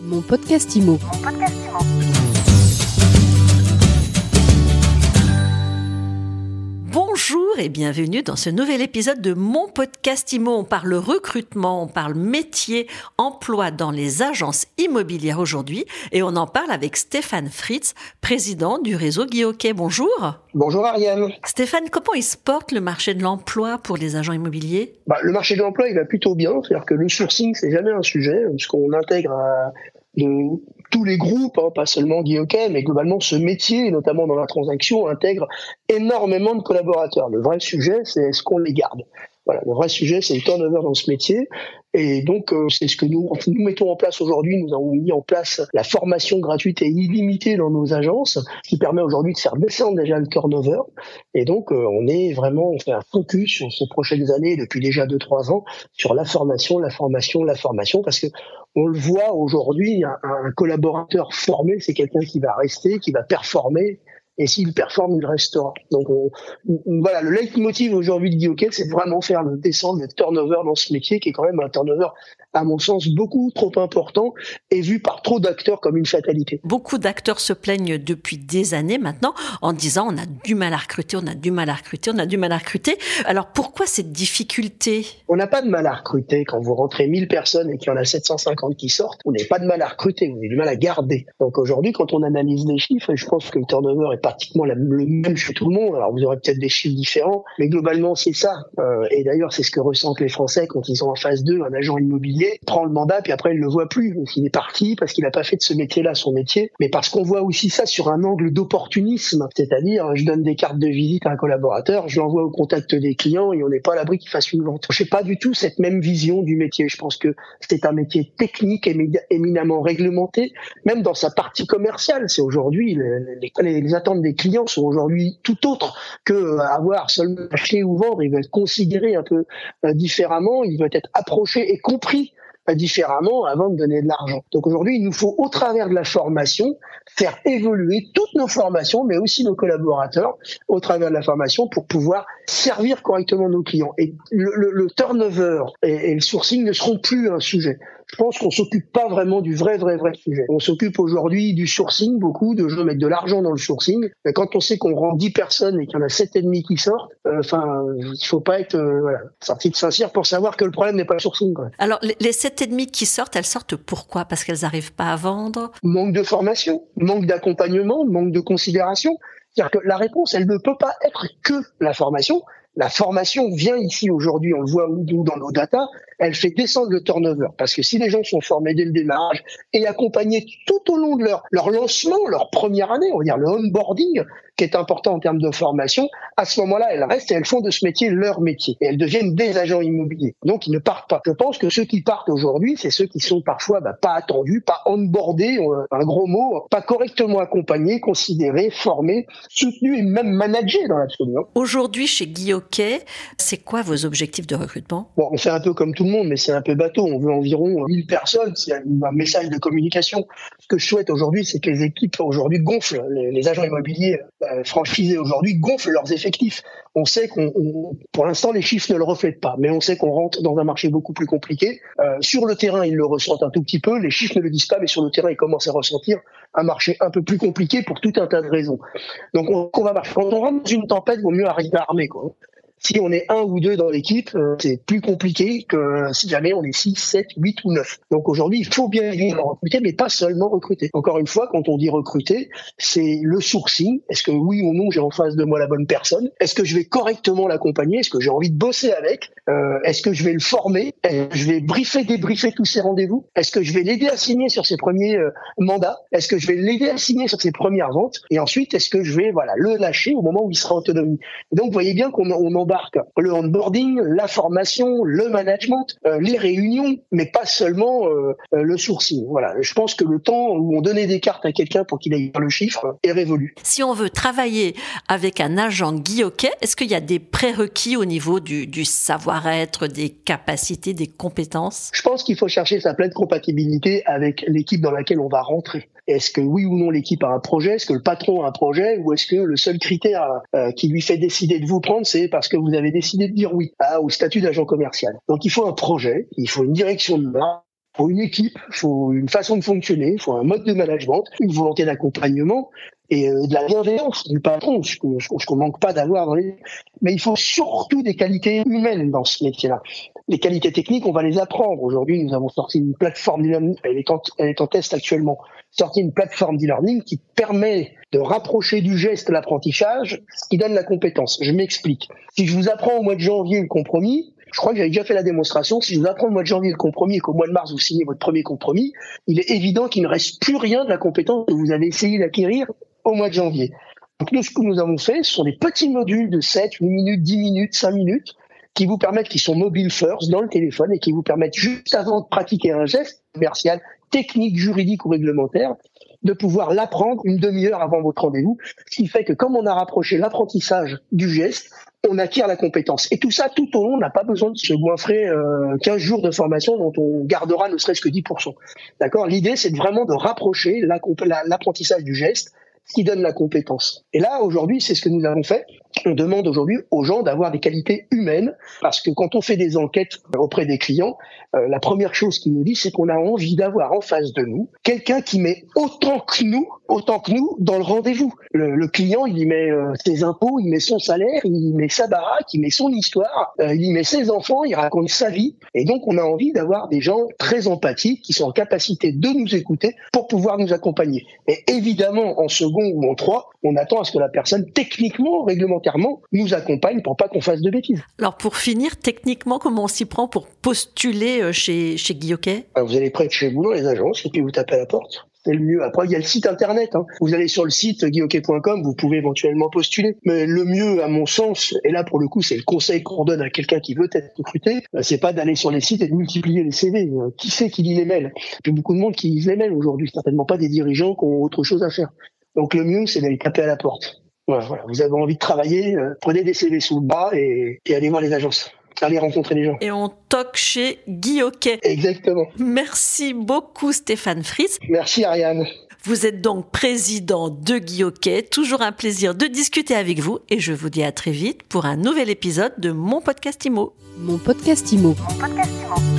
Mon podcast IMO. Et bienvenue dans ce nouvel épisode de mon podcast IMO. On parle recrutement, on parle métier, emploi dans les agences immobilières aujourd'hui et on en parle avec Stéphane Fritz, président du réseau Guillauquet. Bonjour. Bonjour Ariane. Stéphane, comment il se porte le marché de l'emploi pour les agents immobiliers? Bah, Le marché de l'emploi, il va plutôt bien. C'est-à-dire que le sourcing, c'est jamais un sujet, puisqu'on intègre à de tous les groupes, hein, pas seulement Guy mais globalement ce métier, notamment dans la transaction, intègre énormément de collaborateurs. Le vrai sujet, c'est est-ce qu'on les garde? Voilà, le vrai sujet, c'est le turnover dans ce métier. Et donc, euh, c'est ce que nous, nous mettons en place aujourd'hui. Nous avons mis en place la formation gratuite et illimitée dans nos agences, qui permet aujourd'hui de faire descendre déjà le turnover. Et donc, euh, on est vraiment, on fait un focus sur ces prochaines années, depuis déjà 2-3 ans, sur la formation, la formation, la formation, parce que on le voit aujourd'hui, un, un collaborateur formé, c'est quelqu'un qui va rester, qui va performer, et s'il performe, il restera. Donc on, voilà, le leitmotiv aujourd'hui de Guy c'est vraiment faire le descendre le turnover dans ce métier qui est quand même un turnover à mon sens, beaucoup trop important et vu par trop d'acteurs comme une fatalité. Beaucoup d'acteurs se plaignent depuis des années maintenant en disant on a du mal à recruter, on a du mal à recruter, on a du mal à recruter. Alors pourquoi cette difficulté? On n'a pas de mal à recruter. Quand vous rentrez 1000 personnes et qu'il y en a 750 qui sortent, vous n'avez pas de mal à recruter, vous avez du mal à garder. Donc aujourd'hui, quand on analyse les chiffres, et je pense que le turnover est pratiquement le même chez tout le monde, alors vous aurez peut-être des chiffres différents, mais globalement c'est ça. Euh, et d'ailleurs, c'est ce que ressentent les Français quand ils sont en phase 2, un agent immobilier prend le mandat, puis après il le voit plus. Il est parti parce qu'il n'a pas fait de ce métier-là son métier, mais parce qu'on voit aussi ça sur un angle d'opportunisme, c'est-à-dire je donne des cartes de visite à un collaborateur, je l'envoie au contact des clients et on n'est pas à l'abri qu'il fasse une vente. Je n'ai pas du tout cette même vision du métier. Je pense que c'est un métier technique éminemment réglementé, même dans sa partie commerciale. C'est aujourd'hui les, attentes des clients sont aujourd'hui tout autres que euh, avoir seulement acheter ou vendre. Ils veulent être considérés un peu euh, différemment, ils veulent être approchés et compris différemment avant de donner de l'argent. Donc aujourd'hui, il nous faut, au travers de la formation, faire évoluer toutes nos formations, mais aussi nos collaborateurs, au travers de la formation, pour pouvoir servir correctement nos clients. Et le, turnover et le sourcing ne seront plus un sujet je pense qu'on s'occupe pas vraiment du vrai, vrai, vrai sujet. On s'occupe aujourd'hui du sourcing, beaucoup de gens mettent de l'argent dans le sourcing. Mais quand on sait qu'on rend 10 personnes et qu'il y en a sept et demi qui sortent, euh, enfin, il faut pas être euh, voilà, sorti de Saint-Cyr pour savoir que le problème n'est pas le sourcing. Quoi. Alors, les sept et demi qui sortent, elles sortent pourquoi? Parce qu'elles n'arrivent pas à vendre? Manque de formation, manque d'accompagnement, manque de considération. C'est-à-dire que la réponse, elle ne peut pas être que la formation. La formation vient ici aujourd'hui, on le voit nous dans nos data, elle fait descendre le turnover. Parce que si les gens sont formés dès le démarrage et accompagnés tout au long de leur, leur lancement, leur première année, on va dire le onboarding, qui est important en termes de formation, à ce moment-là, elles restent et elles font de ce métier leur métier. Et elles deviennent des agents immobiliers. Donc, ils ne partent pas. Je pense que ceux qui partent aujourd'hui, c'est ceux qui sont parfois bah, pas attendus, pas onboardés, euh, un gros mot, pas correctement accompagnés, considérés, formés, soutenus et même managés dans l'absolu. Hein. Aujourd'hui, chez Guilloquet, c'est quoi vos objectifs de recrutement? Bon, on fait un peu comme tout le monde, mais c'est un peu bateau. On veut environ 1000 personnes. C'est un message de communication. Ce que je souhaite aujourd'hui, c'est que les équipes aujourd'hui gonflent. Les, agents immobiliers euh, franchisés aujourd'hui gonflent leurs effectifs. On sait qu'on, pour l'instant, les chiffres ne le reflètent pas, mais on sait qu'on rentre dans un marché beaucoup plus compliqué. Euh, sur le terrain, ils le ressentent un tout petit peu. Les chiffres ne le disent pas, mais sur le terrain, ils commencent à ressentir un marché un peu plus compliqué pour tout un tas de raisons. Donc, on, va marcher. Quand on rentre dans une tempête, il vaut mieux arriver armé. Quoi. Si on est un ou deux dans l'équipe, euh, c'est plus compliqué que si jamais on est 6, 7, 8 ou 9. Donc aujourd'hui, il faut bien recruter, mais pas seulement recruter. Encore une fois, quand on dit recruter, c'est le sourcing. Est-ce que oui ou non, j'ai en face de moi la bonne personne? Est-ce que je vais correctement l'accompagner? Est-ce que j'ai envie de bosser avec? Euh, Est-ce que je vais le former? Est-ce que je vais briefer, débriefer tous ses rendez-vous? Est-ce que je vais l'aider à signer sur ses premiers euh, mandats? Est-ce que je vais l'aider à signer sur ses premières ventes? Et ensuite, est-ce que je vais voilà le lâcher au moment où il sera en autonomie? Donc, vous voyez bien qu'on en embarque le onboarding, la formation, le management, euh, les réunions, mais pas seulement euh, euh, le sourcing. Voilà, je pense que le temps où on donnait des cartes à quelqu'un pour qu'il aille le chiffre est révolu. Si on veut travailler avec un agent Guilloquet, est-ce qu'il y a des prérequis au niveau du, du savoir-être, des capacités, des compétences? Je pense qu'il faut chercher sa pleine compatibilité avec l'équipe dans laquelle on va rentrer. Est-ce que oui ou non l'équipe a un projet Est-ce que le patron a un projet Ou est-ce que le seul critère euh, qui lui fait décider de vous prendre, c'est parce que vous avez décidé de dire oui au statut d'agent commercial. Donc il faut un projet, il faut une direction de marque faut une équipe, faut une façon de fonctionner, faut un mode de management, une volonté d'accompagnement et euh, de la bienveillance du patron, ce qu'on ne manque pas d'avoir dans les... Mais il faut surtout des qualités humaines dans ce métier-là. Les qualités techniques, on va les apprendre. Aujourd'hui, nous avons sorti une plateforme d'e-learning, elle, est en, elle est en test actuellement, sorti une plateforme d'e-learning qui permet de rapprocher du geste l'apprentissage, ce qui donne la compétence. Je m'explique. Si je vous apprends au mois de janvier le compromis, je crois que j'avais déjà fait la démonstration. Si je vous apprends au mois de janvier le compromis et qu'au mois de mars vous signez votre premier compromis, il est évident qu'il ne reste plus rien de la compétence que vous avez essayé d'acquérir au mois de janvier. Donc nous, ce que nous avons fait, ce sont des petits modules de 7, 8 minutes, 10 minutes, 5 minutes, qui vous permettent, qui sont mobile first dans le téléphone et qui vous permettent juste avant de pratiquer un geste commercial, technique, juridique ou réglementaire, de pouvoir l'apprendre une demi-heure avant votre rendez-vous, ce qui fait que comme on a rapproché l'apprentissage du geste, on acquiert la compétence. Et tout ça, tout au long, on n'a pas besoin de se goinfrer euh, 15 jours de formation dont on gardera ne serait-ce que 10%. D'accord? L'idée, c'est vraiment de rapprocher l'apprentissage du geste qui donne la compétence. Et là, aujourd'hui, c'est ce que nous avons fait. On demande aujourd'hui aux gens d'avoir des qualités humaines, parce que quand on fait des enquêtes auprès des clients, euh, la première chose qu'ils nous disent, c'est qu'on a envie d'avoir en face de nous quelqu'un qui met autant que nous, autant que nous, dans le rendez-vous. Le, client, il y met euh, ses impôts, il met son salaire, il y met sa baraque, il met son histoire, euh, il y met ses enfants, il raconte sa vie. Et donc, on a envie d'avoir des gens très empathiques, qui sont en capacité de nous écouter pour pouvoir nous accompagner. Et évidemment, en second ou en trois, on attend à ce que la personne, techniquement, réglementairement, nous accompagne pour pas qu'on fasse de bêtises. Alors, pour finir, techniquement, comment on s'y prend pour postuler euh, chez, chez ah, Vous allez près de chez vous dans les agences et puis vous tapez à la porte. C'est le mieux. Après, il y a le site internet. Hein. Vous allez sur le site guilloquet.com, vous pouvez éventuellement postuler. Mais le mieux, à mon sens, et là pour le coup, c'est le conseil qu'on donne à quelqu'un qui veut être recruté, euh, c'est pas d'aller sur les sites et de multiplier les CV. Euh, qui sait qui lit les mails? Il y a beaucoup de monde qui lit les mails aujourd'hui, certainement pas des dirigeants qui ont autre chose à faire. Donc le mieux, c'est d'aller taper à la porte. Voilà, voilà. Vous avez envie de travailler, prenez des CV sous le bras et, et allez voir les agences aller rencontrer les gens. Et on toque chez Guy Hockey. Exactement. Merci beaucoup Stéphane Fritz. Merci Ariane. Vous êtes donc président de Guy Hockey. Toujours un plaisir de discuter avec vous et je vous dis à très vite pour un nouvel épisode de Mon Podcast Imo. Mon Podcast Imo. Mon podcast Imo.